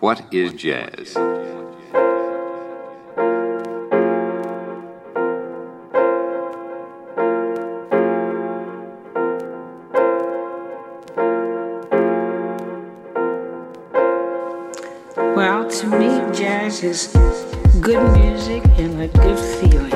What is jazz? Well, to me, jazz is good music and a good feeling.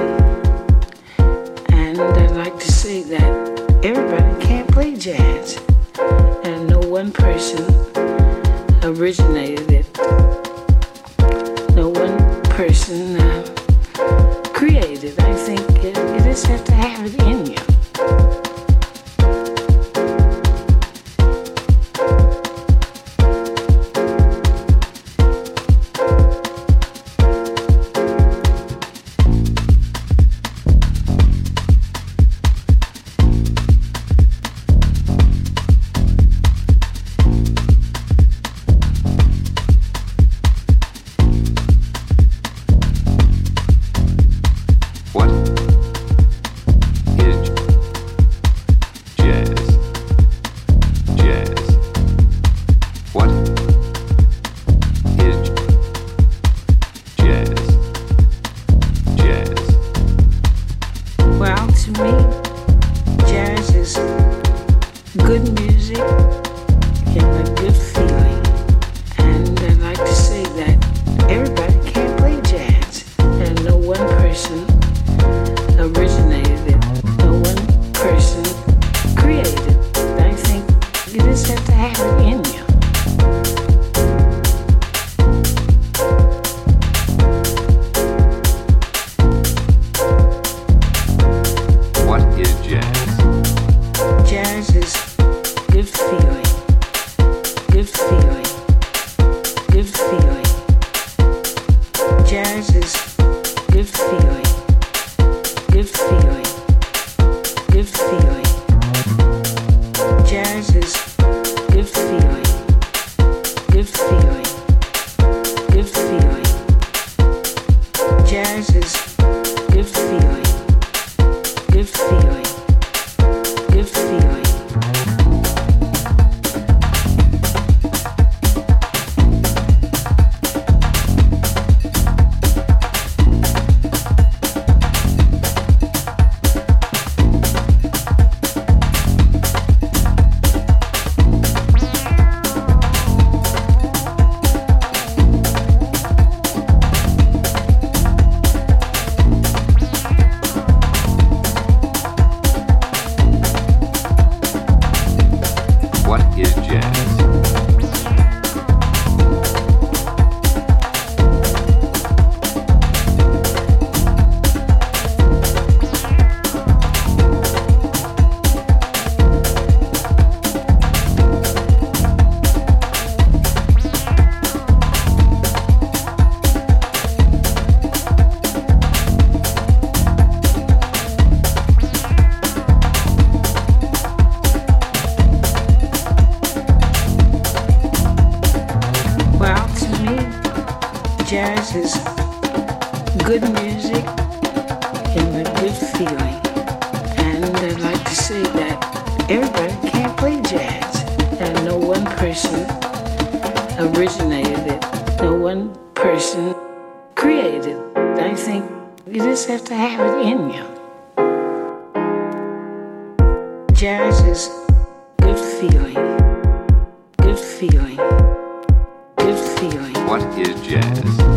originated no one person created. I think you just have to have it in you. Jazz is good feeling, good feeling, good feeling. What is jazz?